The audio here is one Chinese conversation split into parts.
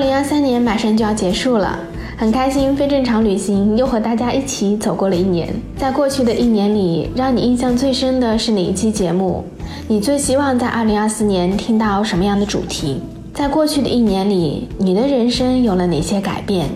零二三年马上就要结束了，很开心，非正常旅行又和大家一起走过了一年。在过去的一年里，让你印象最深的是哪一期节目？你最希望在二零二四年听到什么样的主题？在过去的一年里，你的人生有了哪些改变？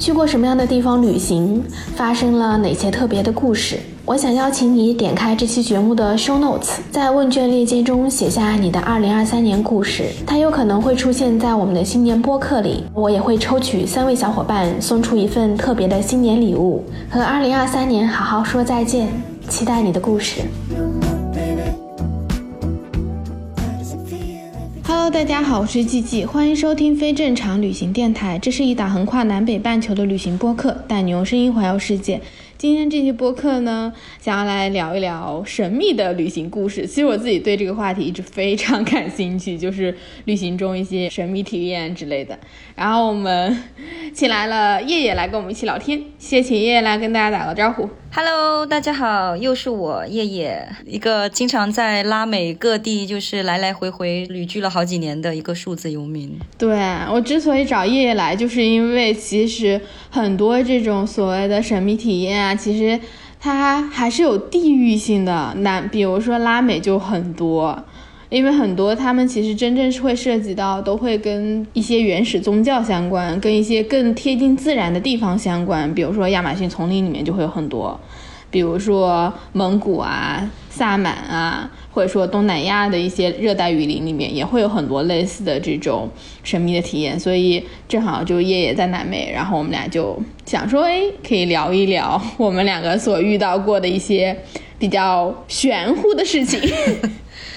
去过什么样的地方旅行？发生了哪些特别的故事？我想邀请你点开这期节目的 show notes，在问卷链接中写下你的2023年故事，它有可能会出现在我们的新年播客里。我也会抽取三位小伙伴送出一份特别的新年礼物，和2023年好好说再见。期待你的故事。大家好，我是季季，欢迎收听非正常旅行电台。这是一档横跨南北半球的旅行播客，带你用声音环游世界。今天这期播客呢，想要来聊一聊神秘的旅行故事。其实我自己对这个话题一直非常感兴趣，就是旅行中一些神秘体验之类的。然后我们 请来了叶叶来跟我们一起聊天，谢谢叶叶来跟大家打个招呼。Hello，大家好，又是我叶叶，一个经常在拉美各地就是来来回回旅居了好几年的一个数字游民。对我之所以找叶叶来，就是因为其实很多这种所谓的神秘体验啊，其实它还是有地域性的。那比如说拉美就很多。因为很多他们其实真正是会涉及到，都会跟一些原始宗教相关，跟一些更贴近自然的地方相关。比如说亚马逊丛林里面就会有很多，比如说蒙古啊、萨满啊，或者说东南亚的一些热带雨林里面也会有很多类似的这种神秘的体验。所以正好就叶叶在南美，然后我们俩就想说，哎，可以聊一聊我们两个所遇到过的一些比较玄乎的事情。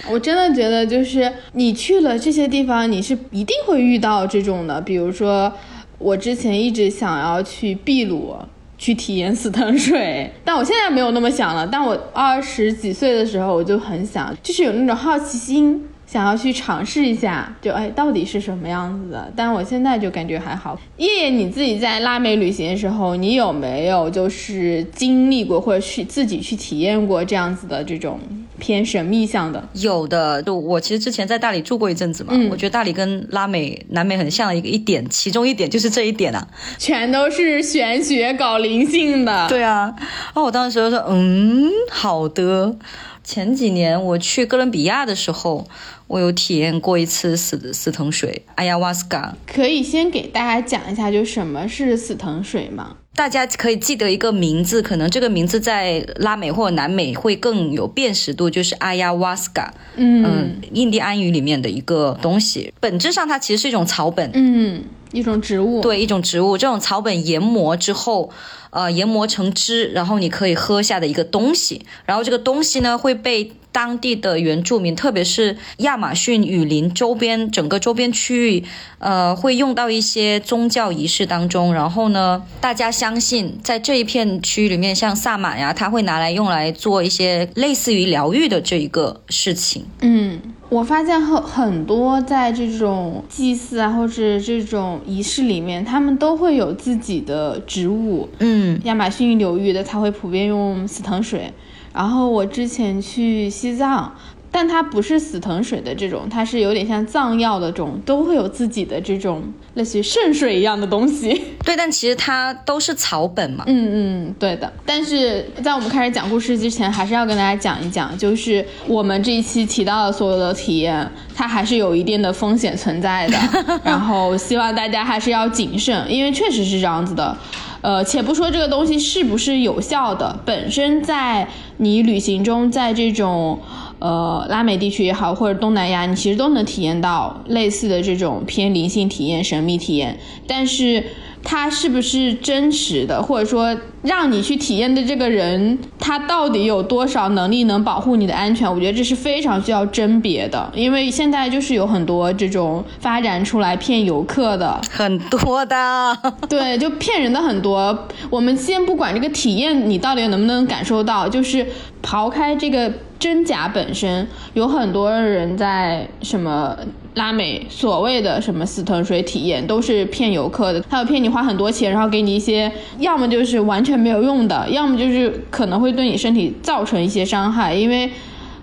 我真的觉得，就是你去了这些地方，你是一定会遇到这种的。比如说，我之前一直想要去秘鲁去体验死藤水，但我现在没有那么想了。但我二十几岁的时候，我就很想，就是有那种好奇心。想要去尝试一下，就哎，到底是什么样子的？但我现在就感觉还好。叶叶，你自己在拉美旅行的时候，你有没有就是经历过或者去自己去体验过这样子的这种偏神秘向的？有的，就我其实之前在大理住过一阵子嘛，我觉得大理跟拉美、南美很像的一个一点，其中一点就是这一点啊，全都是玄学搞灵性的。对啊，然后我当时就说，嗯，好的。前几年我去哥伦比亚的时候，我有体验过一次死死藤水，哎呀瓦斯卡。可以先给大家讲一下，就什么是死藤水吗？大家可以记得一个名字，可能这个名字在拉美或者南美会更有辨识度，就是阿亚瓦斯卡。嗯，印第安语里面的一个东西，本质上它其实是一种草本。嗯，一种植物。对，一种植物。这种草本研磨之后。呃，研磨成汁，然后你可以喝下的一个东西，然后这个东西呢会被当地的原住民，特别是亚马逊雨林周边整个周边区域，呃，会用到一些宗教仪式当中。然后呢，大家相信在这一片区域里面，像萨满呀，他会拿来用来做一些类似于疗愈的这一个事情。嗯。我发现很很多在这种祭祀啊，或者这种仪式里面，他们都会有自己的植物。嗯，亚马逊流域的他会普遍用死藤水，然后我之前去西藏。但它不是死藤水的这种，它是有点像藏药的这种，都会有自己的这种类似于圣水一样的东西。对，但其实它都是草本嘛。嗯嗯，对的。但是在我们开始讲故事之前，还是要跟大家讲一讲，就是我们这一期提到的所有的体验，它还是有一定的风险存在的。然后希望大家还是要谨慎，因为确实是这样子的。呃，且不说这个东西是不是有效的，本身在你旅行中，在这种。呃拉美地区也好，或者东南亚，你其实都能体验到类似的这种偏灵性体验、神秘体验，但是。他是不是真实的，或者说让你去体验的这个人，他到底有多少能力能保护你的安全？我觉得这是非常需要甄别的，因为现在就是有很多这种发展出来骗游客的，很多的，对，就骗人的很多。我们先不管这个体验你到底能不能感受到，就是刨开这个真假本身，有很多人在什么。拉美所谓的什么死藤水体验都是骗游客的，他要骗你花很多钱，然后给你一些要么就是完全没有用的，要么就是可能会对你身体造成一些伤害。因为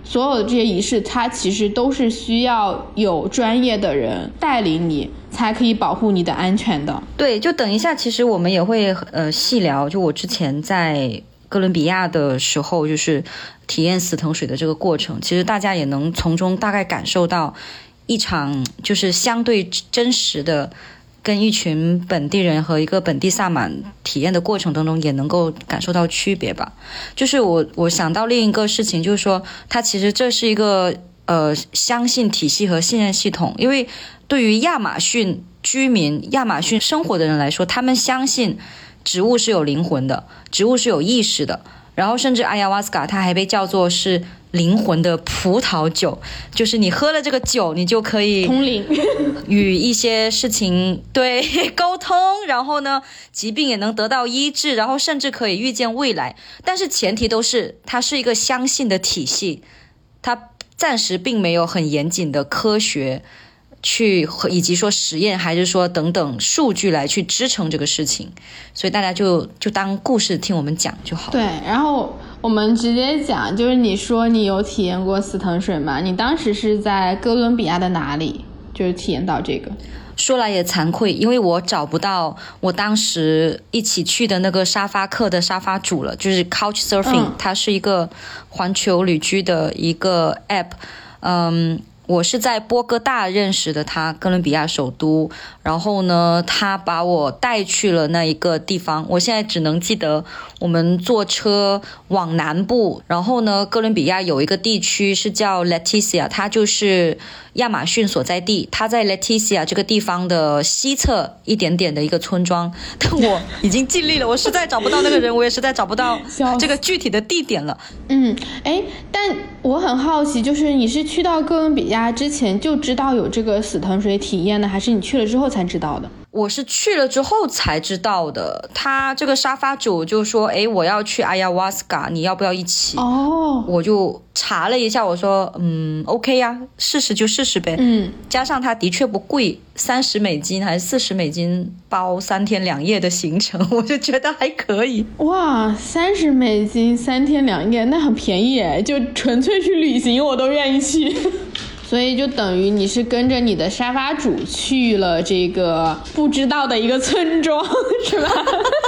所有的这些仪式，它其实都是需要有专业的人带领你，才可以保护你的安全的。对，就等一下，其实我们也会呃细聊。就我之前在哥伦比亚的时候，就是体验死藤水的这个过程，其实大家也能从中大概感受到。一场就是相对真实的，跟一群本地人和一个本地萨满体验的过程当中，也能够感受到区别吧。就是我我想到另一个事情，就是说，它其实这是一个呃相信体系和信任系统，因为对于亚马逊居民、亚马逊生活的人来说，他们相信植物是有灵魂的，植物是有意识的。然后甚至阿亚瓦斯卡，它还被叫做是灵魂的葡萄酒，就是你喝了这个酒，你就可以通灵，与一些事情对 沟通，然后呢，疾病也能得到医治，然后甚至可以预见未来。但是前提都是它是一个相信的体系，它暂时并没有很严谨的科学。去和以及说实验还是说等等数据来去支撑这个事情，所以大家就就当故事听我们讲就好。对，然后我们直接讲，就是你说你有体验过死藤水吗？你当时是在哥伦比亚的哪里？就是体验到这个？说来也惭愧，因为我找不到我当时一起去的那个沙发客的沙发主了，就是 Couch Surfing，它是一个环球旅居的一个 app，嗯。我是在波哥大认识的他，哥伦比亚首都。然后呢，他把我带去了那一个地方。我现在只能记得，我们坐车往南部。然后呢，哥伦比亚有一个地区是叫 Leticia，它就是亚马逊所在地。它在 Leticia 这个地方的西侧一点点的一个村庄。但我已经尽力了，我实在找不到那个人，我也实在找不到 这个具体的地点了。嗯，哎，但我很好奇，就是你是去到哥伦比亚之前就知道有这个死藤水体验的，还是你去了之后？才知道的，我是去了之后才知道的。他这个沙发主就说：“哎，我要去阿亚瓦斯卡，你要不要一起？”哦，我就查了一下，我说：“嗯，OK 呀，试试就试试呗。”嗯，加上它的确不贵，三十美金还是四十美金包三天两夜的行程，我就觉得还可以。哇，三十美金三天两夜，那很便宜哎，就纯粹去旅行我都愿意去。所以就等于你是跟着你的沙发主去了这个不知道的一个村庄，是吧？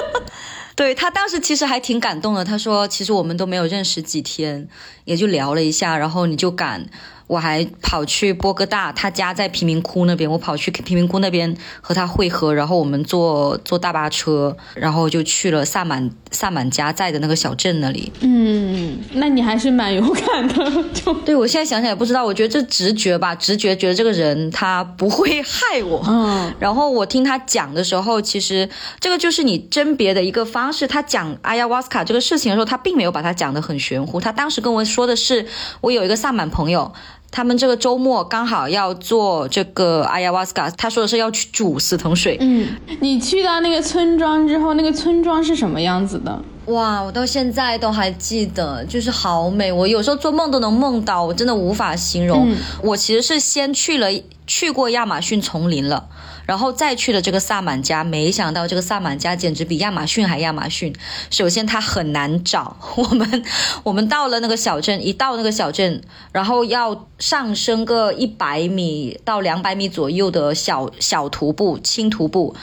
对他当时其实还挺感动的，他说其实我们都没有认识几天，也就聊了一下，然后你就敢。我还跑去波哥大，他家在贫民窟那边，我跑去贫民窟那边和他会合，然后我们坐坐大巴车，然后就去了萨满萨满家在的那个小镇那里。嗯，那你还是蛮勇敢的。就对我现在想想也不知道，我觉得这直觉吧，直觉觉得这个人他不会害我。嗯，然后我听他讲的时候，其实这个就是你甄别的一个方式。他讲阿亚瓦斯卡这个事情的时候，他并没有把它讲得很玄乎。他当时跟我说的是，我有一个萨满朋友。他们这个周末刚好要做这个 ayahuasca，，他说的是要去煮死藤水。嗯，你去到那个村庄之后，那个村庄是什么样子的？哇，我到现在都还记得，就是好美，我有时候做梦都能梦到，我真的无法形容。我其实是先去了，去过亚马逊丛林了。然后再去了这个萨满家，没想到这个萨满家简直比亚马逊还亚马逊。首先它很难找，我们我们到了那个小镇，一到那个小镇，然后要上升个一百米到两百米左右的小小徒步轻徒步，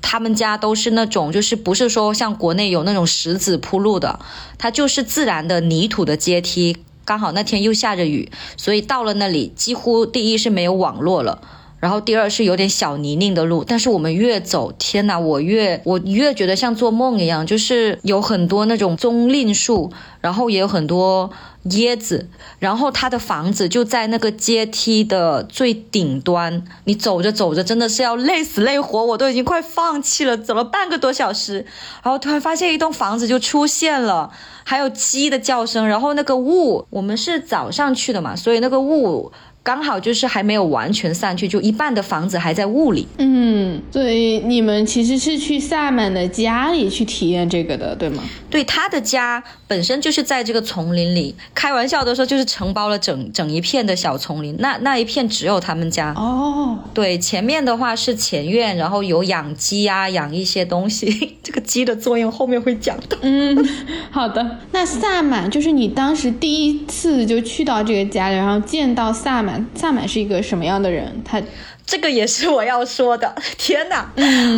他们家都是那种就是不是说像国内有那种石子铺路的，它就是自然的泥土的阶梯。刚好那天又下着雨，所以到了那里几乎第一是没有网络了。然后第二是有点小泥泞的路，但是我们越走，天哪，我越我越觉得像做梦一样，就是有很多那种棕榈树，然后也有很多椰子，然后他的房子就在那个阶梯的最顶端，你走着走着真的是要累死累活，我都已经快放弃了，走了半个多小时，然后突然发现一栋房子就出现了，还有鸡的叫声，然后那个雾，我们是早上去的嘛，所以那个雾。刚好就是还没有完全散去，就一半的房子还在雾里。嗯，所以你们其实是去萨满的家里去体验这个的，对吗？对，他的家本身就是在这个丛林里。开玩笑的说，就是承包了整整一片的小丛林。那那一片只有他们家。哦，对，前面的话是前院，然后有养鸡啊，养一些东西。这个鸡的作用后面会讲的。嗯，好的。那萨满就是你当时第一次就去到这个家里，然后见到萨满。萨满是一个什么样的人？他这个也是我要说的。天哪！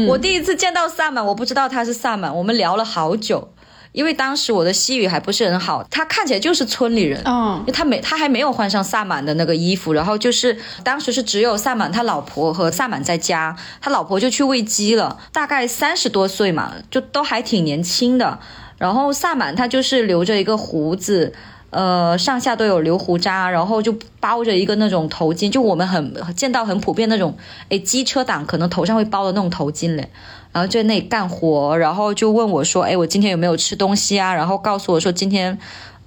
我第一次见到萨满，我不知道他是萨满。我们聊了好久，因为当时我的西语还不是很好。他看起来就是村里人，嗯，他没他还没有换上萨满的那个衣服。然后就是当时是只有萨满他老婆和萨满在家，他老婆就去喂鸡了，大概三十多岁嘛，就都还挺年轻的。然后萨满他就是留着一个胡子。呃，上下都有留胡渣，然后就包着一个那种头巾，就我们很见到很普遍那种，哎，机车党可能头上会包的那种头巾嘞，然后就在那里干活，然后就问我说，哎，我今天有没有吃东西啊？然后告诉我说今天。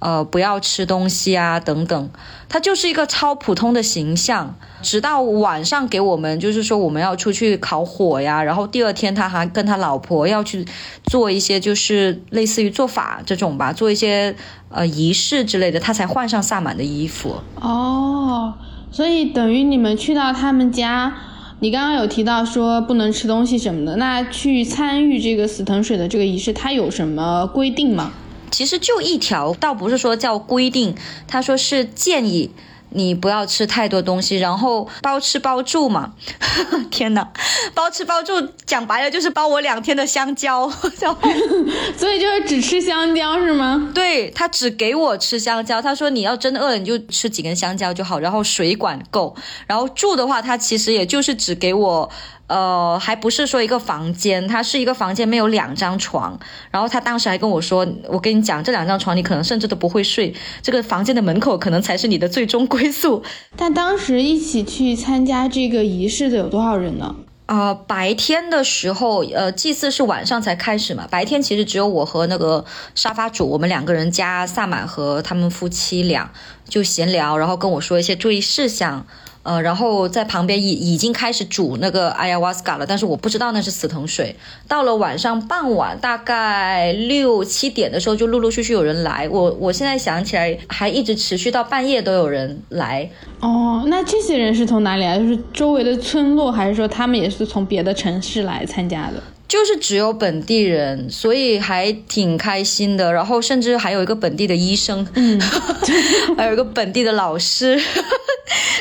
呃，不要吃东西啊，等等，他就是一个超普通的形象。直到晚上给我们，就是说我们要出去烤火呀，然后第二天他还跟他老婆要去做一些，就是类似于做法这种吧，做一些呃仪式之类的，他才换上萨满的衣服。哦，所以等于你们去到他们家，你刚刚有提到说不能吃东西什么的，那去参与这个死藤水的这个仪式，它有什么规定吗？其实就一条，倒不是说叫规定，他说是建议你不要吃太多东西，然后包吃包住嘛。天哪，包吃包住，讲白了就是包我两天的香蕉，然 后所以就是只吃香蕉是吗？对他只给我吃香蕉，他说你要真饿了你就吃几根香蕉就好，然后水管够，然后住的话他其实也就是只给我。呃，还不是说一个房间，它是一个房间，没有两张床。然后他当时还跟我说：“我跟你讲，这两张床你可能甚至都不会睡，这个房间的门口可能才是你的最终归宿。”但当时一起去参加这个仪式的有多少人呢？啊，白天的时候，呃，祭祀是晚上才开始嘛。白天其实只有我和那个沙发主，我们两个人加萨满和他们夫妻俩就闲聊，然后跟我说一些注意事项。呃，然后在旁边已已经开始煮那个 ayahuasca 了，但是我不知道那是死藤水。到了晚上傍晚，大概六七点的时候，就陆陆续续有人来。我我现在想起来，还一直持续到半夜都有人来。哦，那这些人是从哪里来？就是周围的村落，还是说他们也是从别的城市来参加的？就是只有本地人，所以还挺开心的。然后甚至还有一个本地的医生，嗯，还有一个本地的老师。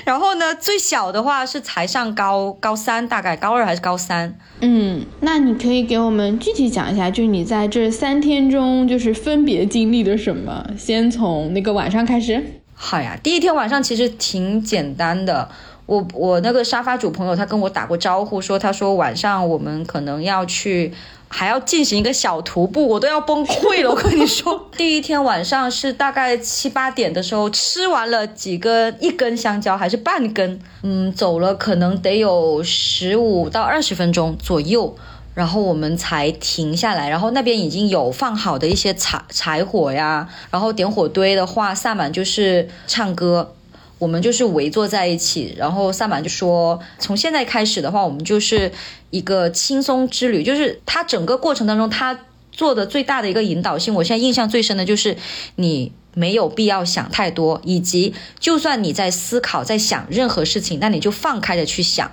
然后呢，最小的话是才上高高三，大概高二还是高三。嗯，那你可以给我们具体讲一下，就是你在这三天中，就是分别经历了什么？先从那个晚上开始。好呀，第一天晚上其实挺简单的。我我那个沙发主朋友，他跟我打过招呼，说他说晚上我们可能要去，还要进行一个小徒步，我都要崩溃了。我跟你说，第一天晚上是大概七八点的时候，吃完了几根一根香蕉还是半根，嗯，走了可能得有十五到二十分钟左右，然后我们才停下来，然后那边已经有放好的一些柴柴火呀，然后点火堆的话，萨满就是唱歌。我们就是围坐在一起，然后萨满就说：“从现在开始的话，我们就是一个轻松之旅。就是他整个过程当中，他做的最大的一个引导性，我现在印象最深的就是你没有必要想太多，以及就算你在思考、在想任何事情，那你就放开的去想，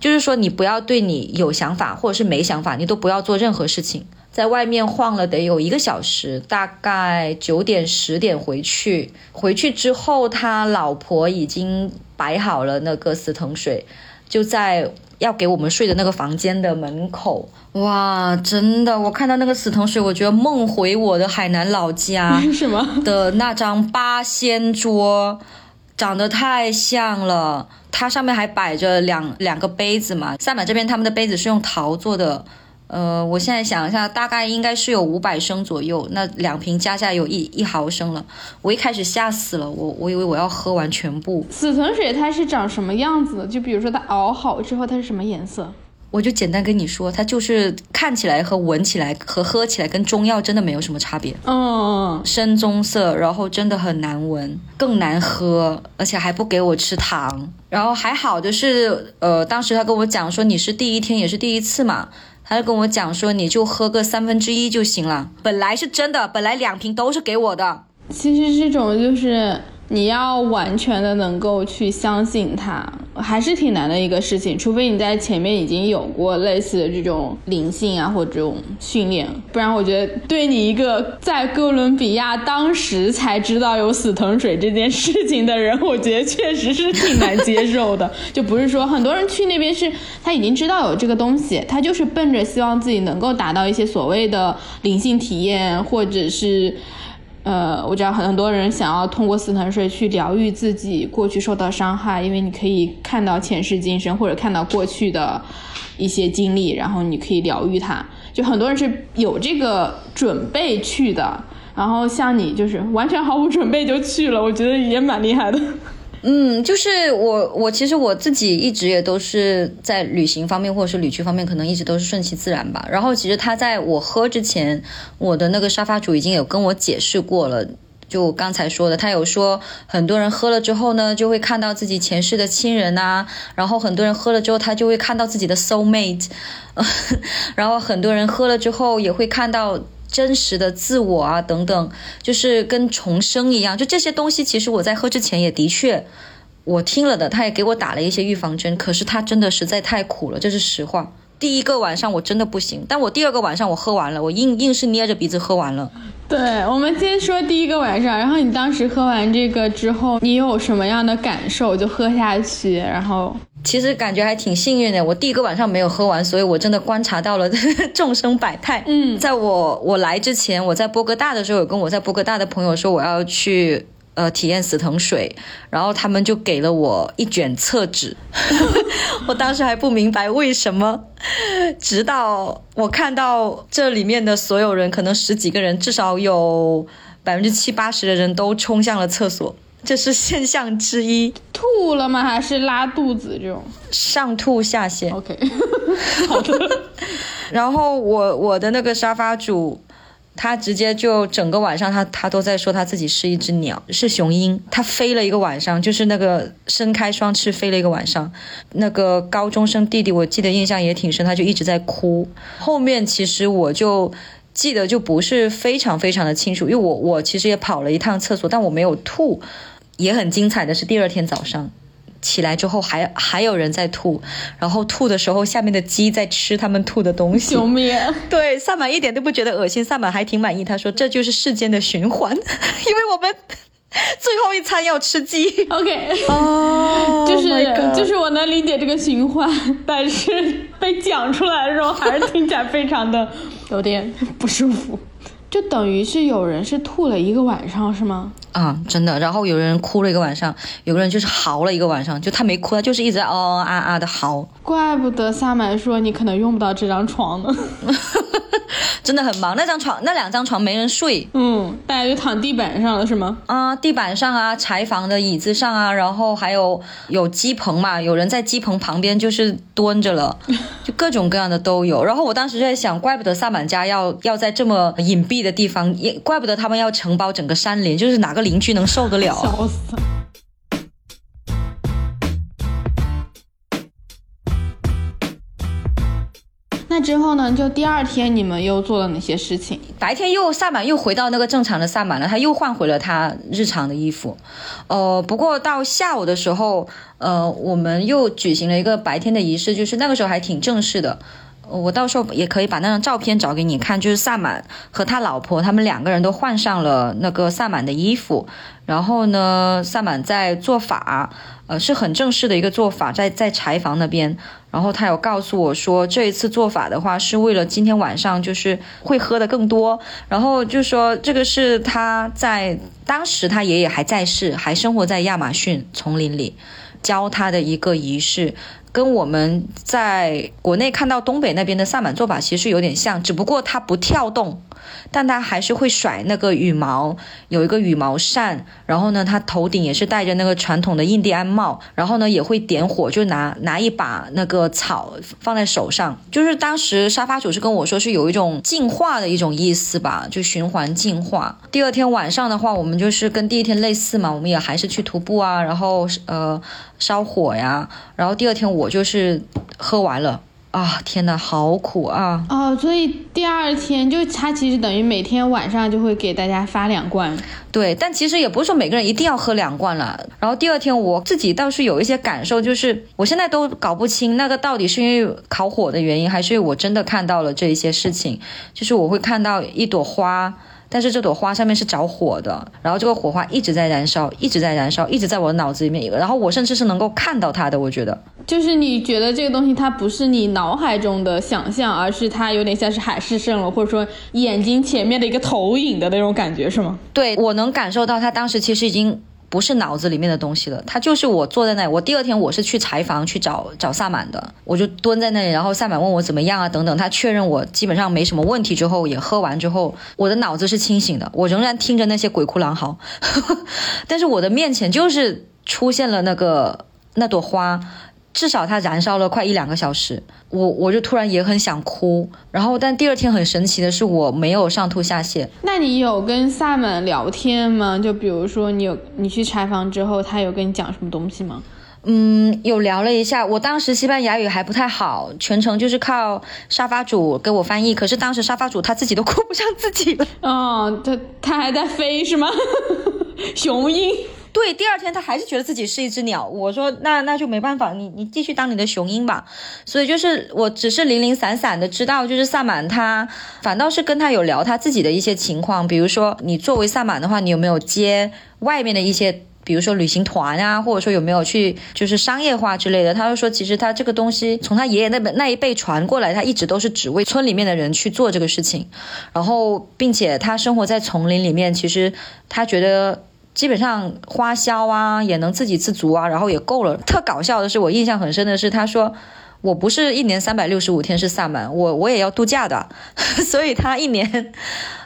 就是说你不要对你有想法或者是没想法，你都不要做任何事情。”在外面晃了得有一个小时，大概九点十点回去。回去之后，他老婆已经摆好了那个死藤水，就在要给我们睡的那个房间的门口。哇，真的，我看到那个死藤水，我觉得梦回我的海南老家。是吗？的那张八仙桌。长得太像了。它上面还摆着两两个杯子嘛，萨满这边他们的杯子是用陶做的。呃，我现在想一下，大概应该是有五百升左右，那两瓶加起来有一一毫升了。我一开始吓死了，我我以为我要喝完全部。死藤水它是长什么样子的？就比如说它熬好之后它是什么颜色？我就简单跟你说，它就是看起来和闻起来和喝起来跟中药真的没有什么差别。嗯，深棕色，然后真的很难闻，更难喝，而且还不给我吃糖。然后还好就是，呃，当时他跟我讲说你是第一天也是第一次嘛。他就跟我讲说，你就喝个三分之一就行了。本来是真的，本来两瓶都是给我的。其实这种就是你要完全的能够去相信它，还是挺难的一个事情。除非你在前面已经有过类似的这种灵性啊或者这种训练，不然我觉得对你一个在哥伦比亚当时才知道有死藤水这件事情的人，我觉得确实是挺难接受的。就不是说很多人去那边是他已经知道有这个东西，他就是奔着希望自己能够达到一些所谓的灵性体验，或者是。呃，我知道很多人想要通过死藤水去疗愈自己过去受到伤害，因为你可以看到前世今生，或者看到过去的一些经历，然后你可以疗愈它。就很多人是有这个准备去的，然后像你就是完全毫无准备就去了，我觉得也蛮厉害的。嗯，就是我，我其实我自己一直也都是在旅行方面或者是旅居方面，可能一直都是顺其自然吧。然后其实他在我喝之前，我的那个沙发主已经有跟我解释过了，就刚才说的，他有说很多人喝了之后呢，就会看到自己前世的亲人啊，然后很多人喝了之后，他就会看到自己的 soul mate，然后很多人喝了之后也会看到。真实的自我啊，等等，就是跟重生一样。就这些东西，其实我在喝之前也的确，我听了的，他也给我打了一些预防针。可是他真的实在太苦了，这是实话。第一个晚上我真的不行，但我第二个晚上我喝完了，我硬硬是捏着鼻子喝完了。对，我们先说第一个晚上，然后你当时喝完这个之后，你有什么样的感受？就喝下去，然后。其实感觉还挺幸运的，我第一个晚上没有喝完，所以我真的观察到了 众生百态。嗯，在我我来之前，我在波哥大的时候，有跟我在波哥大的朋友说我要去呃体验死藤水，然后他们就给了我一卷厕纸，我当时还不明白为什么，直到我看到这里面的所有人，可能十几个人，至少有百分之七八十的人都冲向了厕所。这是现象之一，吐了吗？还是拉肚子这种？上吐下泻。OK，好的。然后我我的那个沙发主，他直接就整个晚上他他都在说他自己是一只鸟，是雄鹰，他飞了一个晚上，就是那个伸开双翅飞了一个晚上。那个高中生弟弟，我记得印象也挺深，他就一直在哭。后面其实我就记得就不是非常非常的清楚，因为我我其实也跑了一趟厕所，但我没有吐。也很精彩的是，第二天早上起来之后，还还有人在吐，然后吐的时候，下面的鸡在吃他们吐的东西。救命！对，萨满一点都不觉得恶心，萨满还挺满意。他说这就是世间的循环，因为我们 最后一餐要吃鸡。OK，哦，就是就是我能理解这个循环，但是被讲出来的时候，还是听起来非常的有点不舒服。就等于是有人是吐了一个晚上，是吗？啊，真的。然后有人哭了一个晚上，有个人就是嚎了一个晚上，就他没哭，他就是一直嗷嗷啊啊的嚎。怪不得萨满说你可能用不到这张床呢。真的很忙，那张床那两张床没人睡，嗯，大家就躺地板上了是吗？啊，地板上啊，柴房的椅子上啊，然后还有有鸡棚嘛，有人在鸡棚旁边就是蹲着了，就各种各样的都有。然后我当时就在想，怪不得萨满家要要在这么隐蔽的地方，也怪不得他们要承包整个山林，就是哪个邻居能受得了？笑死。那之后呢？就第二天你们又做了哪些事情？白天又萨满又回到那个正常的萨满了，他又换回了他日常的衣服。呃，不过到下午的时候，呃，我们又举行了一个白天的仪式，就是那个时候还挺正式的。我到时候也可以把那张照片找给你看，就是萨满和他老婆他们两个人都换上了那个萨满的衣服，然后呢，萨满在做法，呃，是很正式的一个做法，在在柴房那边。然后他有告诉我说，这一次做法的话，是为了今天晚上就是会喝的更多。然后就说这个是他在当时他爷爷还在世，还生活在亚马逊丛林里，教他的一个仪式。跟我们在国内看到东北那边的萨满做法其实有点像，只不过它不跳动，但他还是会甩那个羽毛，有一个羽毛扇，然后呢，他头顶也是戴着那个传统的印第安帽，然后呢也会点火，就拿拿一把那个草放在手上，就是当时沙发主是跟我说是有一种净化的一种意思吧，就循环净化。第二天晚上的话，我们就是跟第一天类似嘛，我们也还是去徒步啊，然后呃。烧火呀，然后第二天我就是喝完了啊！天呐，好苦啊！哦，所以第二天就他其实等于每天晚上就会给大家发两罐。对，但其实也不是说每个人一定要喝两罐了。然后第二天我自己倒是有一些感受，就是我现在都搞不清那个到底是因为烤火的原因，还是我真的看到了这一些事情。就是我会看到一朵花。但是这朵花上面是着火的，然后这个火花一直在燃烧，一直在燃烧，一直在我的脑子里面。然后我甚至是能够看到它的，我觉得。就是你觉得这个东西它不是你脑海中的想象，而是它有点像是海市蜃楼，或者说眼睛前面的一个投影的那种感觉，是吗？对，我能感受到它当时其实已经。不是脑子里面的东西了，他就是我坐在那里。我第二天我是去柴房去找找萨满的，我就蹲在那里，然后萨满问我怎么样啊等等，他确认我基本上没什么问题之后，也喝完之后，我的脑子是清醒的，我仍然听着那些鬼哭狼嚎，但是我的面前就是出现了那个那朵花。至少它燃烧了快一两个小时，我我就突然也很想哭，然后但第二天很神奇的是我没有上吐下泻。那你有跟萨满聊天吗？就比如说你有你去柴房之后，他有跟你讲什么东西吗？嗯，有聊了一下。我当时西班牙语还不太好，全程就是靠沙发主给我翻译。可是当时沙发主他自己都顾不上自己了。哦，他他还在飞是吗？雄鹰。对，第二天他还是觉得自己是一只鸟。我说那那就没办法，你你继续当你的雄鹰吧。所以就是我只是零零散散的知道，就是萨满他反倒是跟他有聊他自己的一些情况，比如说你作为萨满的话，你有没有接外面的一些，比如说旅行团啊，或者说有没有去就是商业化之类的？他就说其实他这个东西从他爷爷那边那一辈传过来，他一直都是只为村里面的人去做这个事情，然后并且他生活在丛林里面，其实他觉得。基本上花销啊也能自给自足啊，然后也够了。特搞笑的是，我印象很深的是，他说我不是一年三百六十五天是萨满，我我也要度假的，所以他一年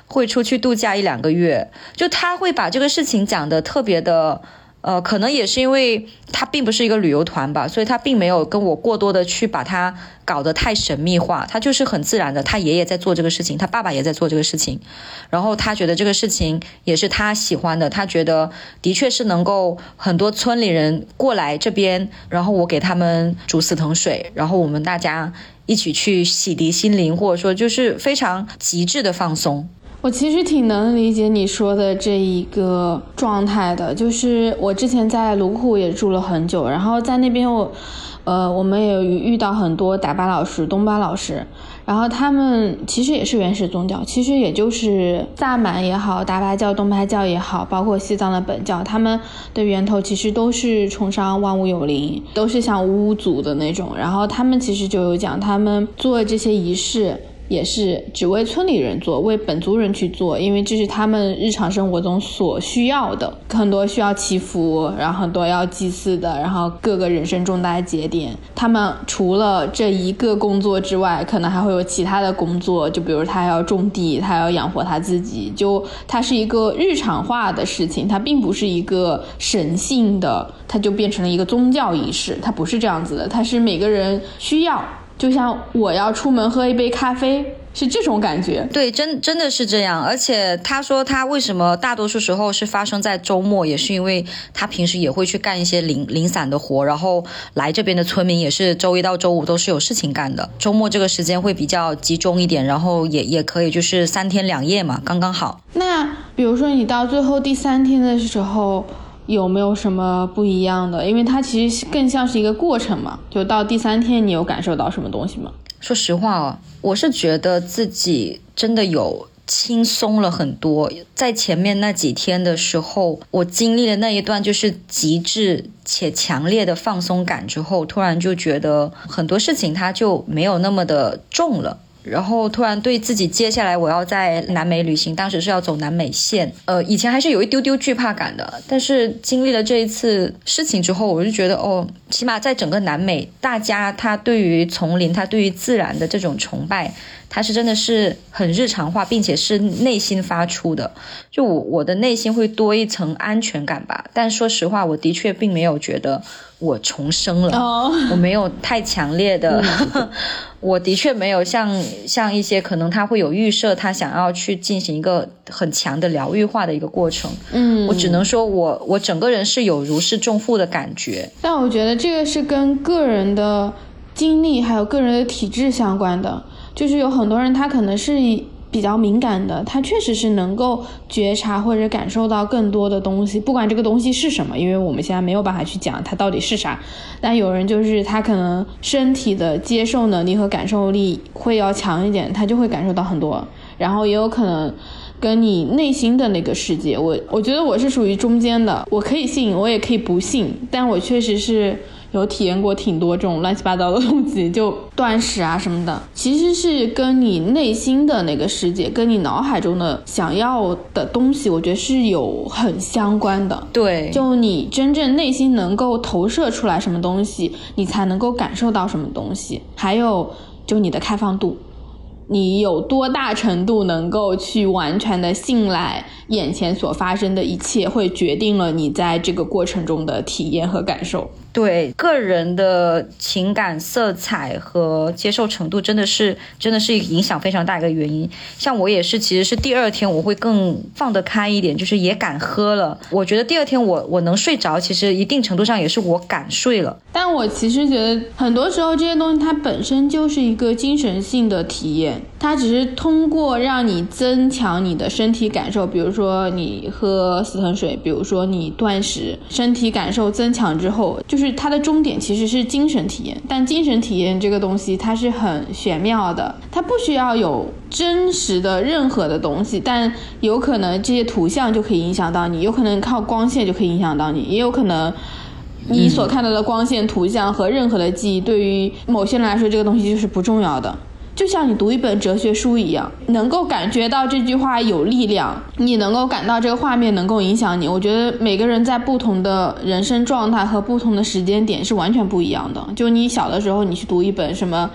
会出去度假一两个月，就他会把这个事情讲的特别的。呃，可能也是因为他并不是一个旅游团吧，所以他并没有跟我过多的去把它搞得太神秘化。他就是很自然的，他爷爷在做这个事情，他爸爸也在做这个事情，然后他觉得这个事情也是他喜欢的，他觉得的确是能够很多村里人过来这边，然后我给他们煮死藤水，然后我们大家一起去洗涤心灵，或者说就是非常极致的放松。我其实挺能理解你说的这一个状态的，就是我之前在卢库也住了很久，然后在那边我，呃，我们也遇到很多达巴老师、东巴老师，然后他们其实也是原始宗教，其实也就是萨满也好、达巴教、东巴教也好，包括西藏的本教，他们的源头其实都是崇尚万物有灵，都是像巫族的那种，然后他们其实就有讲，他们做这些仪式。也是只为村里人做，为本族人去做，因为这是他们日常生活中所需要的。很多需要祈福，然后很多要祭祀的，然后各个人生重大节点，他们除了这一个工作之外，可能还会有其他的工作，就比如他要种地，他要养活他自己，就它是一个日常化的事情，它并不是一个神性的，它就变成了一个宗教仪式，它不是这样子的，它是每个人需要。就像我要出门喝一杯咖啡，是这种感觉。对，真真的是这样。而且他说他为什么大多数时候是发生在周末，也是因为他平时也会去干一些零零散的活，然后来这边的村民也是周一到周五都是有事情干的，周末这个时间会比较集中一点，然后也也可以就是三天两夜嘛，刚刚好。那比如说你到最后第三天的时候。有没有什么不一样的？因为它其实更像是一个过程嘛。就到第三天，你有感受到什么东西吗？说实话哦，我是觉得自己真的有轻松了很多。在前面那几天的时候，我经历了那一段就是极致且强烈的放松感之后，突然就觉得很多事情它就没有那么的重了。然后突然对自己接下来我要在南美旅行，当时是要走南美线，呃，以前还是有一丢丢惧怕感的，但是经历了这一次事情之后，我就觉得哦，起码在整个南美，大家他对于丛林，他对于自然的这种崇拜。他是真的是很日常化，并且是内心发出的，就我我的内心会多一层安全感吧。但说实话，我的确并没有觉得我重生了，我没有太强烈的，我的确没有像像一些可能他会有预设，他想要去进行一个很强的疗愈化的一个过程。嗯，我只能说我我整个人是有如释重负的感觉。但我觉得这个是跟个人的经历还有个人的体质相关的。就是有很多人，他可能是比较敏感的，他确实是能够觉察或者感受到更多的东西，不管这个东西是什么，因为我们现在没有办法去讲它到底是啥。但有人就是他可能身体的接受能力和感受力会要强一点，他就会感受到很多。然后也有可能跟你内心的那个世界，我我觉得我是属于中间的，我可以信，我也可以不信，但我确实是。有体验过挺多这种乱七八糟的东西，就断食啊什么的，其实是跟你内心的那个世界，跟你脑海中的想要的东西，我觉得是有很相关的。对，就你真正内心能够投射出来什么东西，你才能够感受到什么东西。还有，就你的开放度，你有多大程度能够去完全的信赖眼前所发生的一切，会决定了你在这个过程中的体验和感受。对个人的情感色彩和接受程度，真的是真的是影响非常大一个原因。像我也是，其实是第二天我会更放得开一点，就是也敢喝了。我觉得第二天我我能睡着，其实一定程度上也是我敢睡了。但我其实觉得很多时候这些东西它本身就是一个精神性的体验，它只是通过让你增强你的身体感受，比如说你喝死藤水，比如说你断食，身体感受增强之后，就是。是它的终点其实是精神体验，但精神体验这个东西它是很玄妙的，它不需要有真实的任何的东西，但有可能这些图像就可以影响到你，有可能靠光线就可以影响到你，也有可能你所看到的光线、图像和任何的记忆，对于某些人来说，这个东西就是不重要的。就像你读一本哲学书一样，能够感觉到这句话有力量，你能够感到这个画面能够影响你。我觉得每个人在不同的人生状态和不同的时间点是完全不一样的。就你小的时候，你去读一本什么？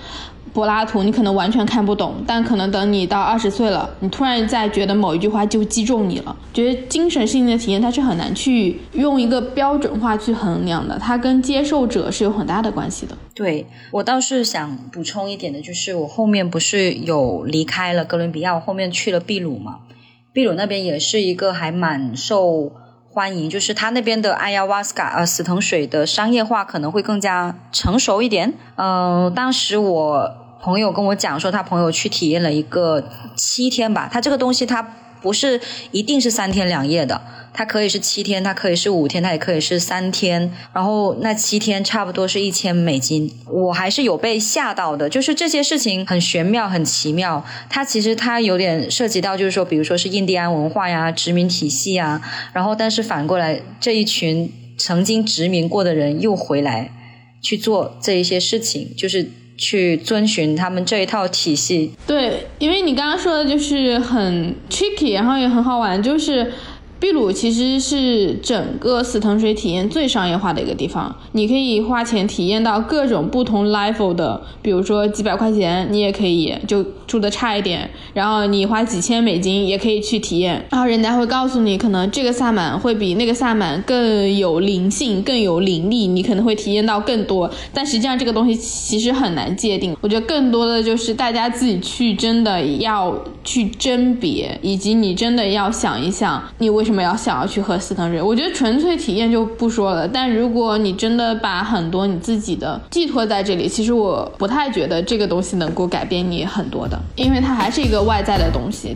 柏拉图，你可能完全看不懂，但可能等你到二十岁了，你突然再觉得某一句话就击中你了。觉得精神性的体验它是很难去用一个标准化去衡量的，它跟接受者是有很大的关系的。对我倒是想补充一点的，就是我后面不是有离开了哥伦比亚，我后面去了秘鲁嘛，秘鲁那边也是一个还蛮受欢迎，就是他那边的艾亚瓦斯卡呃死藤水的商业化可能会更加成熟一点。嗯，当时我。朋友跟我讲说，他朋友去体验了一个七天吧。他这个东西，它不是一定是三天两夜的，它可以是七天，它可以是五天，它也可以是三天。然后那七天差不多是一千美金。我还是有被吓到的，就是这些事情很玄妙、很奇妙。它其实它有点涉及到，就是说，比如说是印第安文化呀、殖民体系啊。然后，但是反过来，这一群曾经殖民过的人又回来去做这一些事情，就是。去遵循他们这一套体系。对，因为你刚刚说的就是很 tricky，然后也很好玩，就是。秘鲁其实是整个死藤水体验最商业化的一个地方，你可以花钱体验到各种不同 level 的，比如说几百块钱，你也可以就住的差一点，然后你花几千美金也可以去体验，然后人家会告诉你，可能这个萨满会比那个萨满更有灵性、更有灵力，你可能会体验到更多，但实际上这个东西其实很难界定。我觉得更多的就是大家自己去真的要去甄别，以及你真的要想一想，你为。什么要想要去喝司藤瑞？我觉得纯粹体验就不说了，但如果你真的把很多你自己的寄托在这里，其实我不太觉得这个东西能够改变你很多的，因为它还是一个外在的东西。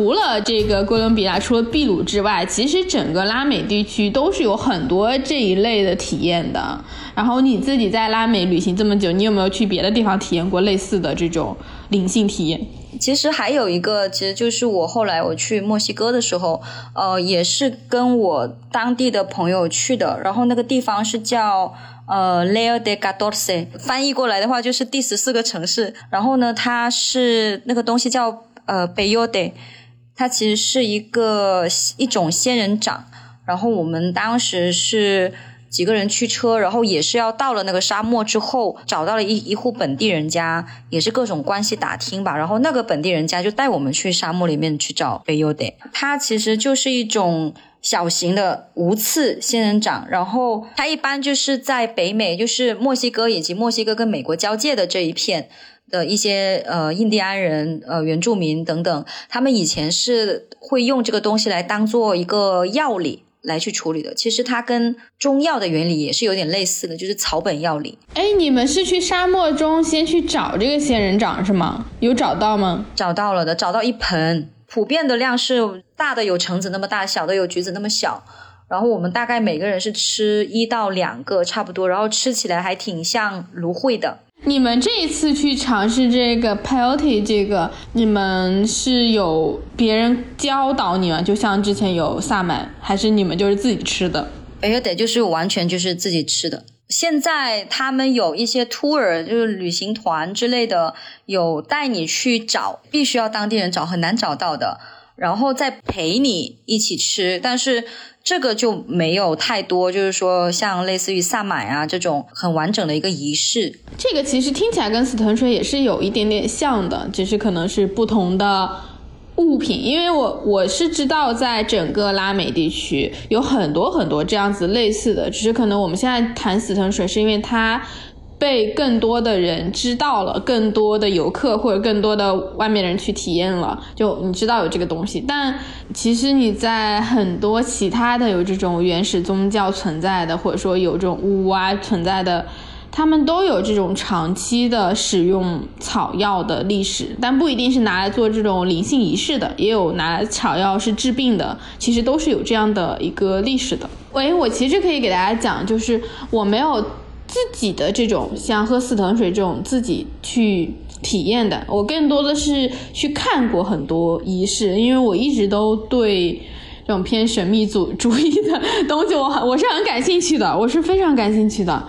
除了这个哥伦比亚，除了秘鲁之外，其实整个拉美地区都是有很多这一类的体验的。然后你自己在拉美旅行这么久，你有没有去别的地方体验过类似的这种灵性体验？其实还有一个，其实就是我后来我去墨西哥的时候，呃，也是跟我当地的朋友去的。然后那个地方是叫呃 Leo de g a d o r c e 翻译过来的话就是第十四个城市。然后呢，它是那个东西叫呃，Bayo de 它其实是一个一种仙人掌。然后我们当时是。几个人驱车，然后也是要到了那个沙漠之后，找到了一一户本地人家，也是各种关系打听吧。然后那个本地人家就带我们去沙漠里面去找贝尤德。它其实就是一种小型的无刺仙人掌，然后它一般就是在北美，就是墨西哥以及墨西哥跟美国交界的这一片的一些呃印第安人、呃原住民等等，他们以前是会用这个东西来当做一个药理。来去处理的，其实它跟中药的原理也是有点类似的，就是草本药理。哎，你们是去沙漠中先去找这个仙人掌是吗？有找到吗？找到了的，找到一盆，普遍的量是大的有橙子那么大，小的有橘子那么小。然后我们大概每个人是吃一到两个差不多，然后吃起来还挺像芦荟的。你们这一次去尝试这个 peyote 这个，你们是有别人教导你们，就像之前有萨满，还是你们就是自己吃的？peyote 就是完全就是自己吃的。现在他们有一些 tour，就是旅行团之类的，有带你去找，必须要当地人找，很难找到的，然后再陪你一起吃，但是。这个就没有太多，就是说像类似于萨满啊这种很完整的一个仪式。这个其实听起来跟死藤水也是有一点点像的，只是可能是不同的物品。因为我我是知道，在整个拉美地区有很多很多这样子类似的，只是可能我们现在谈死藤水是因为它。被更多的人知道了，更多的游客或者更多的外面人去体验了，就你知道有这个东西。但其实你在很多其他的有这种原始宗教存在的，或者说有这种巫啊存在的，他们都有这种长期的使用草药的历史，但不一定是拿来做这种灵性仪式的，也有拿来草药是治病的，其实都是有这样的一个历史的。喂，我其实可以给大家讲，就是我没有。自己的这种像喝四藤水这种自己去体验的，我更多的是去看过很多仪式，因为我一直都对这种偏神秘主主义的东西，我很我是很感兴趣的，我是非常感兴趣的。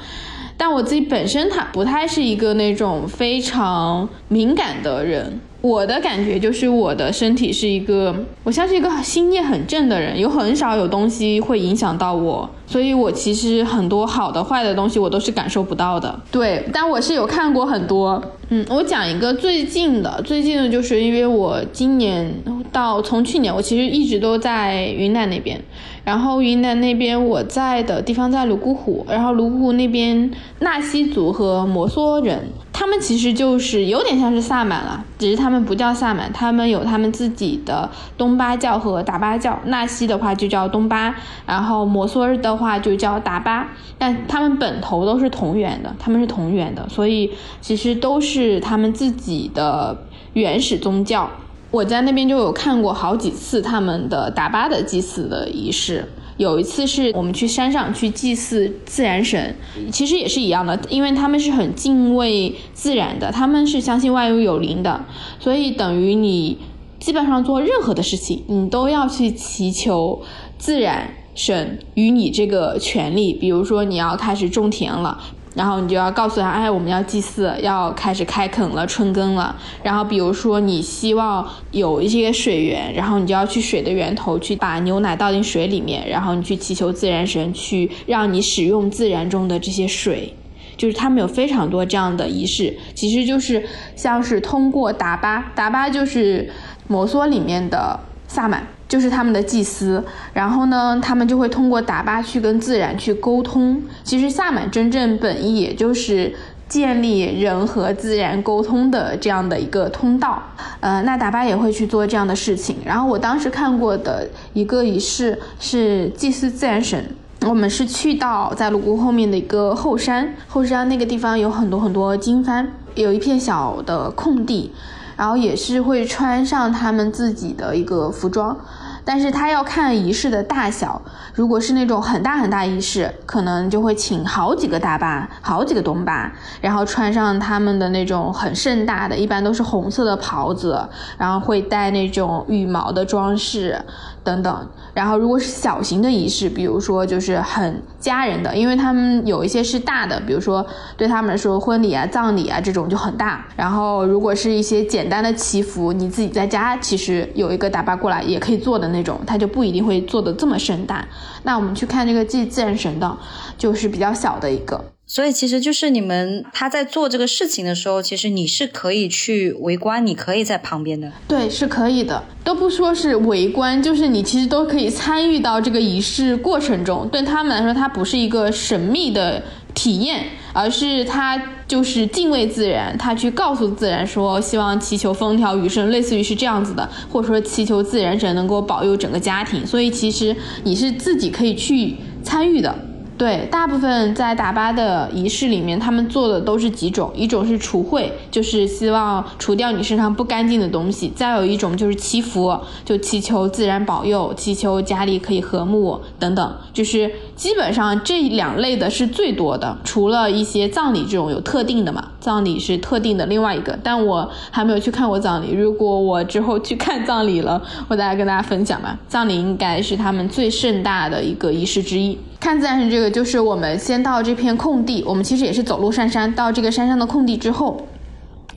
但我自己本身他不太是一个那种非常敏感的人。我的感觉就是，我的身体是一个，我像是一个心念很正的人，有很少有东西会影响到我，所以我其实很多好的、坏的东西我都是感受不到的。对，但我是有看过很多，嗯，我讲一个最近的，最近的就是因为我今年到从去年，我其实一直都在云南那边。然后云南那边我在的地方在泸沽湖，然后泸沽湖那边纳西族和摩梭人，他们其实就是有点像是萨满了，只是他们不叫萨满，他们有他们自己的东巴教和达巴教。纳西的话就叫东巴，然后摩梭的话就叫达巴，但他们本头都是同源的，他们是同源的，所以其实都是他们自己的原始宗教。我在那边就有看过好几次他们的达巴的祭祀的仪式，有一次是我们去山上去祭祀自然神，其实也是一样的，因为他们是很敬畏自然的，他们是相信万物有灵的，所以等于你基本上做任何的事情，你都要去祈求自然神与你这个权利，比如说你要开始种田了。然后你就要告诉他，哎，我们要祭祀，要开始开垦了，春耕了。然后比如说你希望有一些水源，然后你就要去水的源头去把牛奶倒进水里面，然后你去祈求自然神去让你使用自然中的这些水，就是他们有非常多这样的仪式，其实就是像是通过达巴，达巴就是摩梭里面的萨满。就是他们的祭司，然后呢，他们就会通过打巴去跟自然去沟通。其实萨满真正本意也就是建立人和自然沟通的这样的一个通道。呃，那达巴也会去做这样的事情。然后我当时看过的一个仪式是祭祀自然神，我们是去到在泸沽后面的一个后山，后山那个地方有很多很多经幡，有一片小的空地。然后也是会穿上他们自己的一个服装。但是他要看仪式的大小，如果是那种很大很大仪式，可能就会请好几个大巴、好几个东巴，然后穿上他们的那种很盛大的，一般都是红色的袍子，然后会带那种羽毛的装饰。等等，然后如果是小型的仪式，比如说就是很家人的，因为他们有一些是大的，比如说对他们来说婚礼啊、葬礼啊这种就很大。然后如果是一些简单的祈福，你自己在家其实有一个打巴过来也可以做的那种，他就不一定会做的这么盛大。那我们去看这个祭自然神的，就是比较小的一个。所以其实就是你们他在做这个事情的时候，其实你是可以去围观，你可以在旁边的。对，是可以的，都不说是围观，就是你其实都可以参与到这个仪式过程中。对他们来说，它不是一个神秘的体验，而是他就是敬畏自然，他去告诉自然说，希望祈求风调雨顺，类似于是这样子的，或者说祈求自然神能够保佑整个家庭。所以其实你是自己可以去参与的。对，大部分在打八的仪式里面，他们做的都是几种，一种是除秽，就是希望除掉你身上不干净的东西；再有一种就是祈福，就祈求自然保佑，祈求家里可以和睦等等。就是基本上这两类的是最多的，除了一些葬礼这种有特定的嘛，葬礼是特定的另外一个，但我还没有去看过葬礼。如果我之后去看葬礼了，我再来跟大家分享吧。葬礼应该是他们最盛大的一个仪式之一。看自然神这个，就是我们先到这片空地，我们其实也是走路上山，到这个山上的空地之后，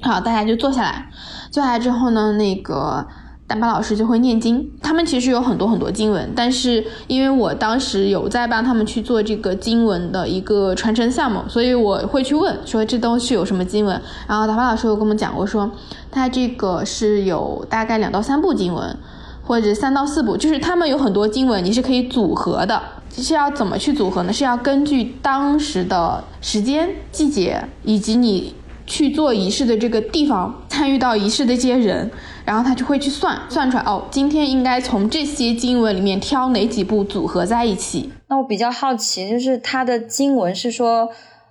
好，大家就坐下来，坐下来之后呢，那个丹巴老师就会念经。他们其实有很多很多经文，但是因为我当时有在帮他们去做这个经文的一个传承项目，所以我会去问说这东西有什么经文。然后丹巴老师有跟我们讲过，说他这个是有大概两到三部经文，或者三到四部，就是他们有很多经文，你是可以组合的。是要怎么去组合呢？是要根据当时的时间、季节，以及你去做仪式的这个地方、参与到仪式的这些人，然后他就会去算算出来哦，今天应该从这些经文里面挑哪几部组合在一起。那我比较好奇，就是他的经文是说，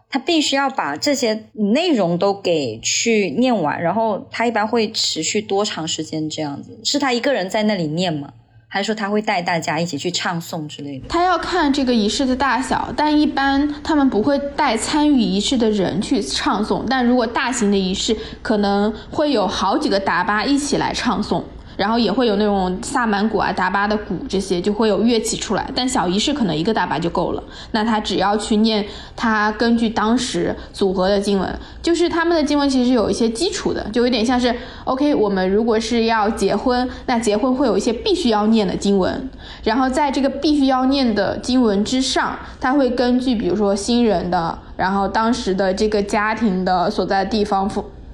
他必须要把这些内容都给去念完，然后他一般会持续多长时间这样子？是他一个人在那里念吗？还是说他会带大家一起去唱诵之类的？他要看这个仪式的大小，但一般他们不会带参与仪式的人去唱诵。但如果大型的仪式，可能会有好几个达巴一起来唱诵。然后也会有那种萨满鼓啊、达巴的鼓这些，就会有乐器出来。但小仪式可能一个达巴就够了。那他只要去念，他根据当时组合的经文，就是他们的经文其实有一些基础的，就有点像是 OK，我们如果是要结婚，那结婚会有一些必须要念的经文。然后在这个必须要念的经文之上，他会根据比如说新人的，然后当时的这个家庭的所在地方。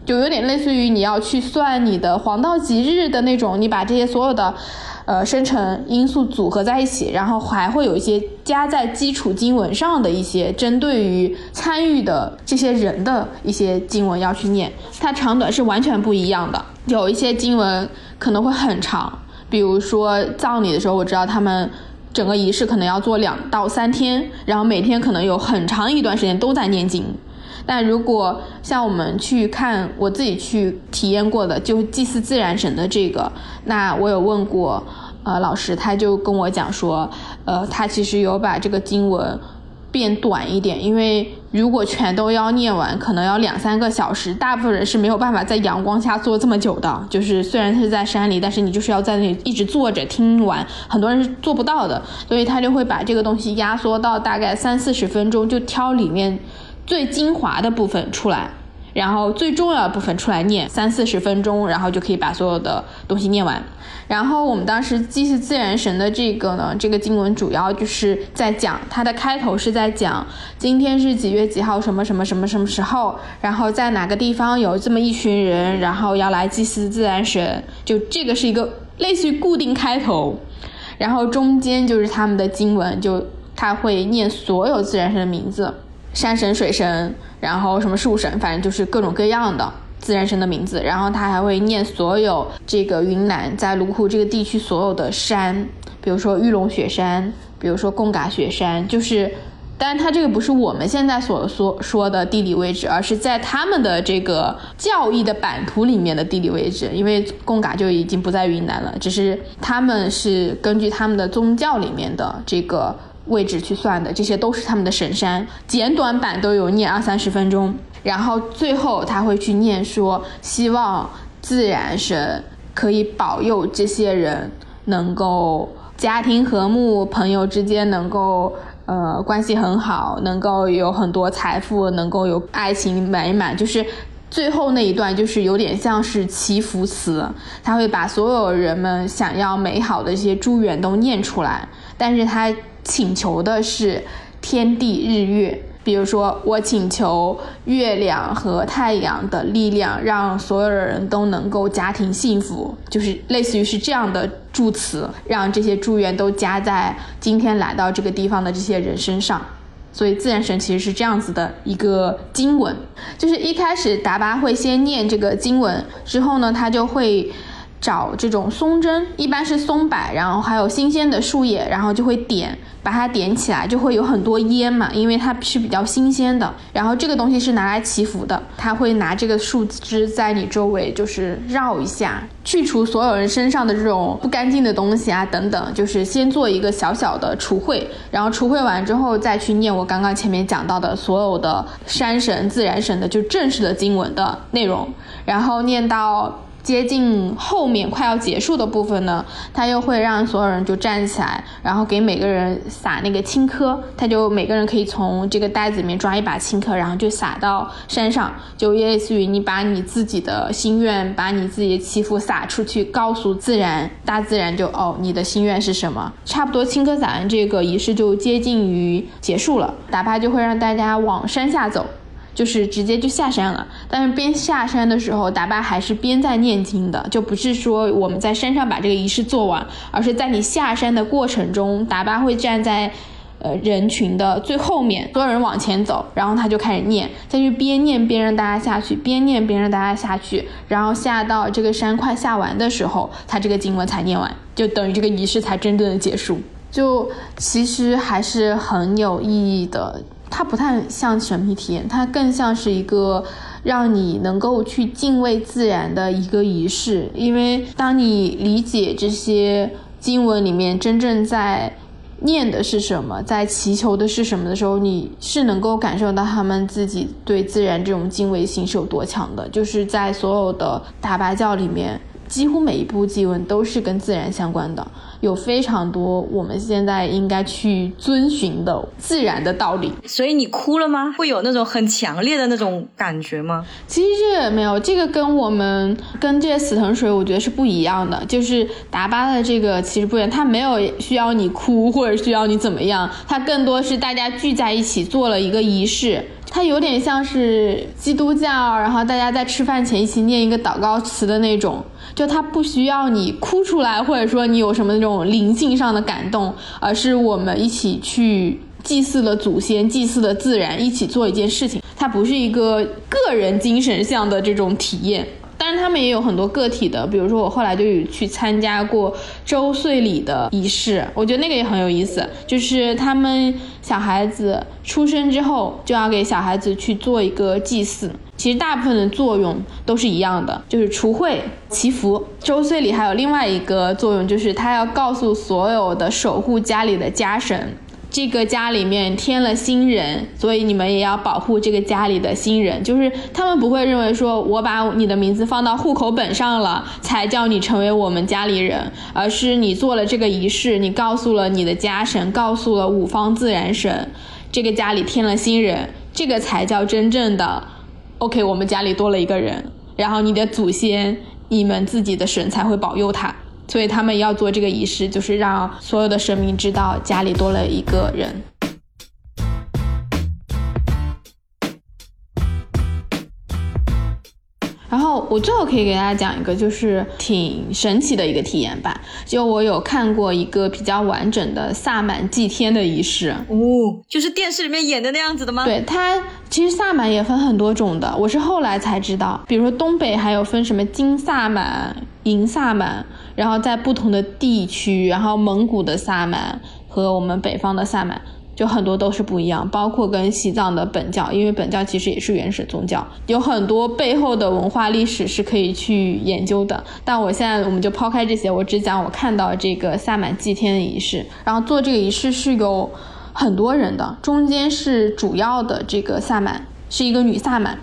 就有点类似于你要去算你的黄道吉日的那种，你把这些所有的，呃，生成因素组合在一起，然后还会有一些加在基础经文上的一些针对于参与的这些人的一些经文要去念，它长短是完全不一样的。有一些经文可能会很长，比如说葬礼的时候，我知道他们整个仪式可能要做两到三天，然后每天可能有很长一段时间都在念经。但如果像我们去看，我自己去体验过的，就祭祀自然神的这个，那我有问过，呃，老师他就跟我讲说，呃，他其实有把这个经文变短一点，因为如果全都要念完，可能要两三个小时，大部分人是没有办法在阳光下坐这么久的。就是虽然是在山里，但是你就是要在那里一直坐着听完，很多人是做不到的，所以他就会把这个东西压缩到大概三四十分钟，就挑里面。最精华的部分出来，然后最重要的部分出来念三四十分钟，然后就可以把所有的东西念完。然后我们当时祭祀自然神的这个呢，这个经文主要就是在讲它的开头是在讲今天是几月几号什么什么什么什么时候，然后在哪个地方有这么一群人，然后要来祭祀自然神，就这个是一个类似于固定开头，然后中间就是他们的经文，就他会念所有自然神的名字。山神、水神，然后什么树神，反正就是各种各样的自然神的名字。然后他还会念所有这个云南在泸沽湖这个地区所有的山，比如说玉龙雪山，比如说贡嘎雪山，就是但是它这个不是我们现在所所说的地理位置，而是在他们的这个教义的版图里面的地理位置。因为贡嘎就已经不在云南了，只是他们是根据他们的宗教里面的这个位置去算的，这些都是他们的神山。简短版都有念二三十分钟，然后最后他会去念说，希望自然神可以保佑这些人能够家庭和睦，朋友之间能够。呃，关系很好，能够有很多财富，能够有爱情美满，就是最后那一段，就是有点像是祈福词，他会把所有人们想要美好的一些祝愿都念出来，但是他请求的是天地日月。比如说，我请求月亮和太阳的力量，让所有的人都能够家庭幸福，就是类似于是这样的祝词，让这些祝愿都加在今天来到这个地方的这些人身上。所以自然神其实是这样子的一个经文，就是一开始达巴会先念这个经文，之后呢，他就会。找这种松针，一般是松柏，然后还有新鲜的树叶，然后就会点，把它点起来，就会有很多烟嘛，因为它是比较新鲜的。然后这个东西是拿来祈福的，他会拿这个树枝在你周围就是绕一下，去除所有人身上的这种不干净的东西啊等等，就是先做一个小小的除秽，然后除秽完之后再去念我刚刚前面讲到的所有的山神、自然神的就正式的经文的内容，然后念到。接近后面快要结束的部分呢，他又会让所有人就站起来，然后给每个人撒那个青稞，他就每个人可以从这个袋子里面抓一把青稞，然后就撒到山上，就类似于你把你自己的心愿，把你自己的祈福撒出去，告诉自然，大自然就哦，你的心愿是什么？差不多青稞撒完这个仪式就接近于结束了，打巴就会让大家往山下走。就是直接就下山了，但是边下山的时候，达巴还是边在念经的，就不是说我们在山上把这个仪式做完，而是在你下山的过程中，达巴会站在，呃人群的最后面，所有人往前走，然后他就开始念，再去边念边让大家下去，边念边让大家下去，然后下到这个山快下完的时候，他这个经文才念完，就等于这个仪式才真正的结束，就其实还是很有意义的。它不太像神秘体验，它更像是一个让你能够去敬畏自然的一个仪式。因为当你理解这些经文里面真正在念的是什么，在祈求的是什么的时候，你是能够感受到他们自己对自然这种敬畏心是有多强的。就是在所有的大巴教里面，几乎每一部经文都是跟自然相关的。有非常多我们现在应该去遵循的自然的道理，所以你哭了吗？会有那种很强烈的那种感觉吗？其实这个没有，这个跟我们跟这些死藤水，我觉得是不一样的。就是达巴的这个其实不一样，它没有需要你哭或者需要你怎么样，它更多是大家聚在一起做了一个仪式。它有点像是基督教，然后大家在吃饭前一起念一个祷告词的那种，就它不需要你哭出来，或者说你有什么那种灵性上的感动，而是我们一起去祭祀了祖先，祭祀了自然，一起做一件事情。它不是一个个人精神上的这种体验。但，他们也有很多个体的，比如说我后来就有去参加过周岁礼的仪式，我觉得那个也很有意思。就是他们小孩子出生之后，就要给小孩子去做一个祭祀。其实大部分的作用都是一样的，就是除秽、祈福。周岁礼还有另外一个作用，就是他要告诉所有的守护家里的家神。这个家里面添了新人，所以你们也要保护这个家里的新人。就是他们不会认为说我把你的名字放到户口本上了，才叫你成为我们家里人，而是你做了这个仪式，你告诉了你的家神，告诉了五方自然神，这个家里添了新人，这个才叫真正的 OK。我们家里多了一个人，然后你的祖先，你们自己的神才会保佑他。所以他们要做这个仪式，就是让所有的神明知道家里多了一个人。然后我最后可以给大家讲一个，就是挺神奇的一个体验吧。就我有看过一个比较完整的萨满祭天的仪式。哦，就是电视里面演的那样子的吗？对，它其实萨满也分很多种的，我是后来才知道。比如说东北还有分什么金萨满、银萨满。然后在不同的地区，然后蒙古的萨满和我们北方的萨满，就很多都是不一样，包括跟西藏的本教，因为本教其实也是原始宗教，有很多背后的文化历史是可以去研究的。但我现在我们就抛开这些，我只讲我看到这个萨满祭天的仪式，然后做这个仪式是有很多人的，中间是主要的这个萨满，是一个女萨满。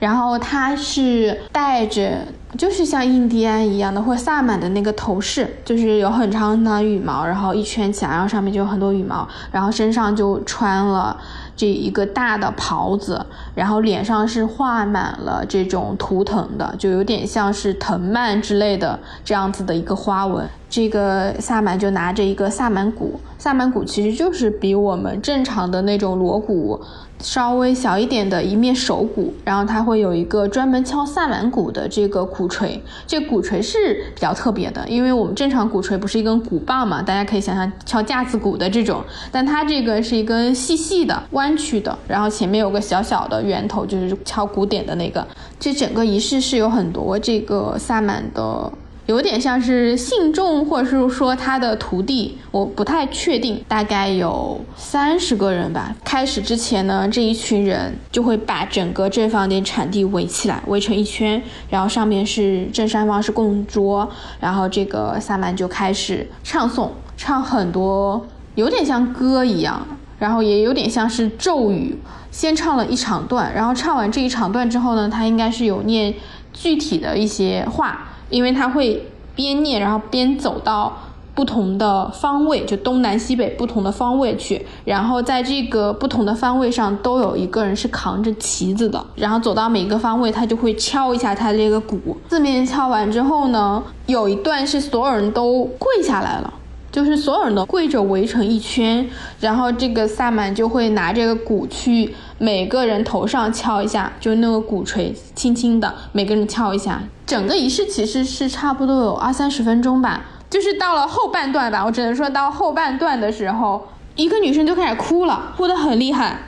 然后她是带着，就是像印第安一样的，或萨满的那个头饰，就是有很长很长羽毛，然后一圈起来，然后上面就有很多羽毛，然后身上就穿了这一个大的袍子，然后脸上是画满了这种图腾的，就有点像是藤蔓之类的这样子的一个花纹。这个萨满就拿着一个萨满鼓，萨满鼓其实就是比我们正常的那种锣鼓。稍微小一点的一面手鼓，然后它会有一个专门敲萨满鼓的这个鼓槌，这鼓槌是比较特别的，因为我们正常鼓槌不是一根鼓棒嘛，大家可以想象敲架子鼓的这种，但它这个是一根细细的弯曲的，然后前面有个小小的圆头，就是敲鼓点的那个。这整个仪式是有很多这个萨满的。有点像是信众，或者是说他的徒弟，我不太确定，大概有三十个人吧。开始之前呢，这一群人就会把整个正方点产地围起来，围成一圈，然后上面是正上方是供桌，然后这个萨满就开始唱诵，唱很多，有点像歌一样，然后也有点像是咒语。先唱了一长段，然后唱完这一长段之后呢，他应该是有念具体的一些话。因为他会边念，然后边走到不同的方位，就东南西北不同的方位去，然后在这个不同的方位上都有一个人是扛着旗子的，然后走到每个方位，他就会敲一下他这个鼓，四面敲完之后呢，有一段是所有人都跪下来了。就是所有人都跪着围成一圈，然后这个萨满就会拿这个鼓去每个人头上敲一下，就那个鼓槌轻轻的每个人敲一下。整个仪式其实是差不多有二三十分钟吧，就是到了后半段吧，我只能说到后半段的时候，一个女生就开始哭了，哭得很厉害，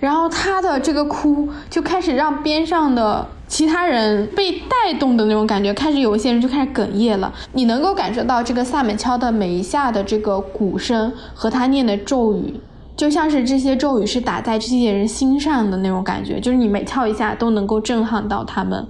然后她的这个哭就开始让边上的。其他人被带动的那种感觉，开始有一些人就开始哽咽了。你能够感受到这个萨满敲的每一下的这个鼓声和他念的咒语，就像是这些咒语是打在这些人心上的那种感觉，就是你每敲一下都能够震撼到他们。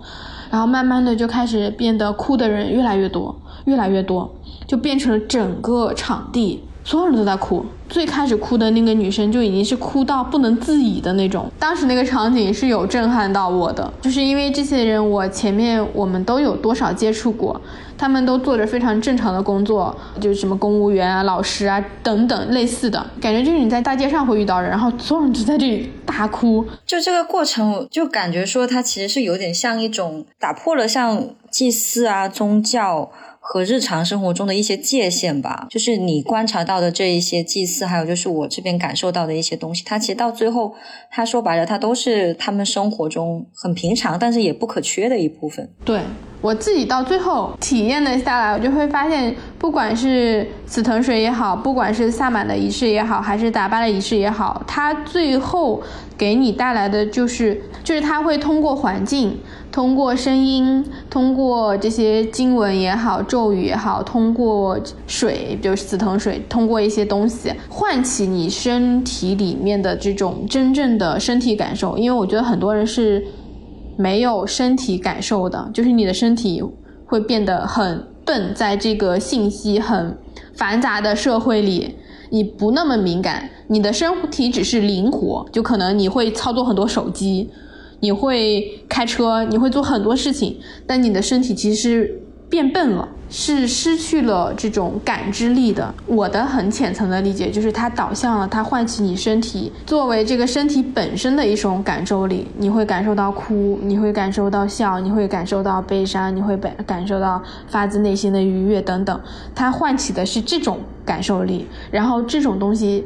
然后慢慢的就开始变得哭的人越来越多，越来越多，就变成了整个场地。所有人都在哭，最开始哭的那个女生就已经是哭到不能自已的那种。当时那个场景是有震撼到我的，就是因为这些人，我前面我们都有多少接触过，他们都做着非常正常的工作，就是什么公务员啊、老师啊等等类似的感觉，就是你在大街上会遇到人，然后所有人都在这里大哭。就这个过程，就感觉说它其实是有点像一种打破了像祭祀啊、宗教。和日常生活中的一些界限吧，就是你观察到的这一些祭祀，还有就是我这边感受到的一些东西，它其实到最后，他说白了，它都是他们生活中很平常，但是也不可缺的一部分。对我自己到最后体验了下来，我就会发现，不管是死藤水也好，不管是萨满的仪式也好，还是达巴的仪式也好，它最后给你带来的就是，就是它会通过环境。通过声音，通过这些经文也好，咒语也好，通过水，比如死藤水，通过一些东西唤起你身体里面的这种真正的身体感受。因为我觉得很多人是没有身体感受的，就是你的身体会变得很笨，在这个信息很繁杂的社会里，你不那么敏感，你的身体只是灵活，就可能你会操作很多手机。你会开车，你会做很多事情，但你的身体其实变笨了，是失去了这种感知力的。我的很浅层的理解就是，它导向了，它唤起你身体作为这个身体本身的一种感受力。你会感受到哭，你会感受到笑，你会感受到悲伤，你会感感受到发自内心的愉悦等等。它唤起的是这种感受力，然后这种东西，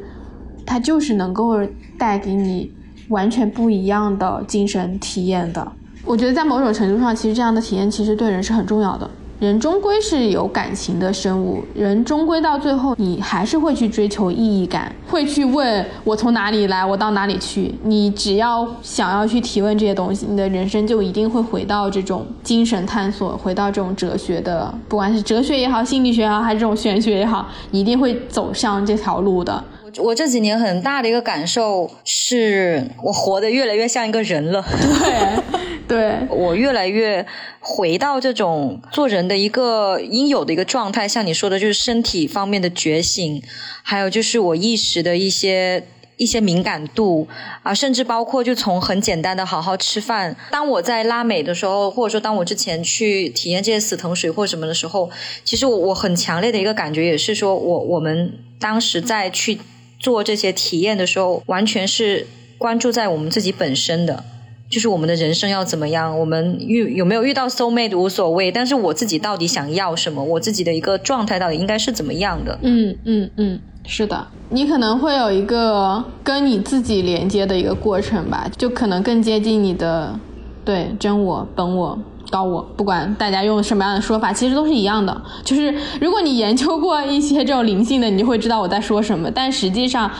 它就是能够带给你。完全不一样的精神体验的，我觉得在某种程度上，其实这样的体验其实对人是很重要的。人终归是有感情的生物，人终归到最后，你还是会去追求意义感，会去问我从哪里来，我到哪里去。你只要想要去提问这些东西，你的人生就一定会回到这种精神探索，回到这种哲学的，不管是哲学也好，心理学也好，还是这种玄学也好，你一定会走向这条路的。我这几年很大的一个感受是，我活得越来越像一个人了。对，对我越来越回到这种做人的一个应有的一个状态。像你说的，就是身体方面的觉醒，还有就是我意识的一些。一些敏感度啊，甚至包括就从很简单的好好吃饭。当我在拉美的时候，或者说当我之前去体验这些死藤水或什么的时候，其实我我很强烈的一个感觉也是说，我我们当时在去做这些体验的时候，完全是关注在我们自己本身的，就是我们的人生要怎么样，我们遇有没有遇到 soul mate 无所谓，但是我自己到底想要什么，我自己的一个状态到底应该是怎么样的？嗯嗯嗯。是的，你可能会有一个跟你自己连接的一个过程吧，就可能更接近你的对真我、本我、高我，不管大家用什么样的说法，其实都是一样的。就是如果你研究过一些这种灵性的，你就会知道我在说什么。但实际上，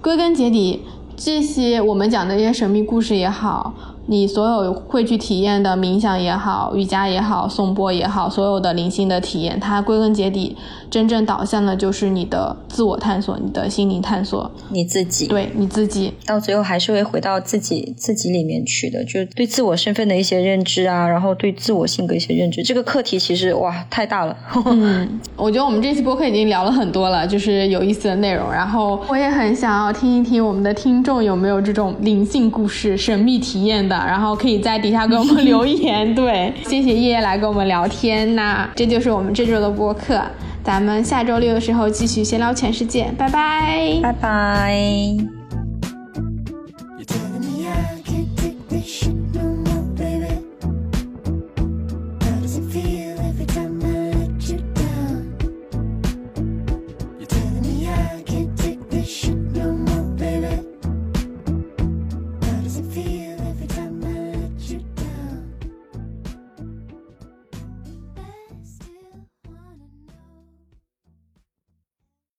归根结底，这些我们讲的一些神秘故事也好。你所有会去体验的冥想也好，瑜伽也好，颂钵也好，所有的灵性的体验，它归根结底，真正导向的就是你的自我探索，你的心灵探索，你自己，对你自己，到最后还是会回到自己自己里面去的，就对自我身份的一些认知啊，然后对自我性格一些认知，这个课题其实哇太大了。嗯，我觉得我们这期播客已经聊了很多了，就是有意思的内容，然后我也很想要听一听我们的听众有没有这种灵性故事、神秘体验的。然后可以在底下给我们留言，对，谢谢叶叶来跟我们聊天，那这就是我们这周的播客，咱们下周六的时候继续闲聊全世界，拜拜，拜拜。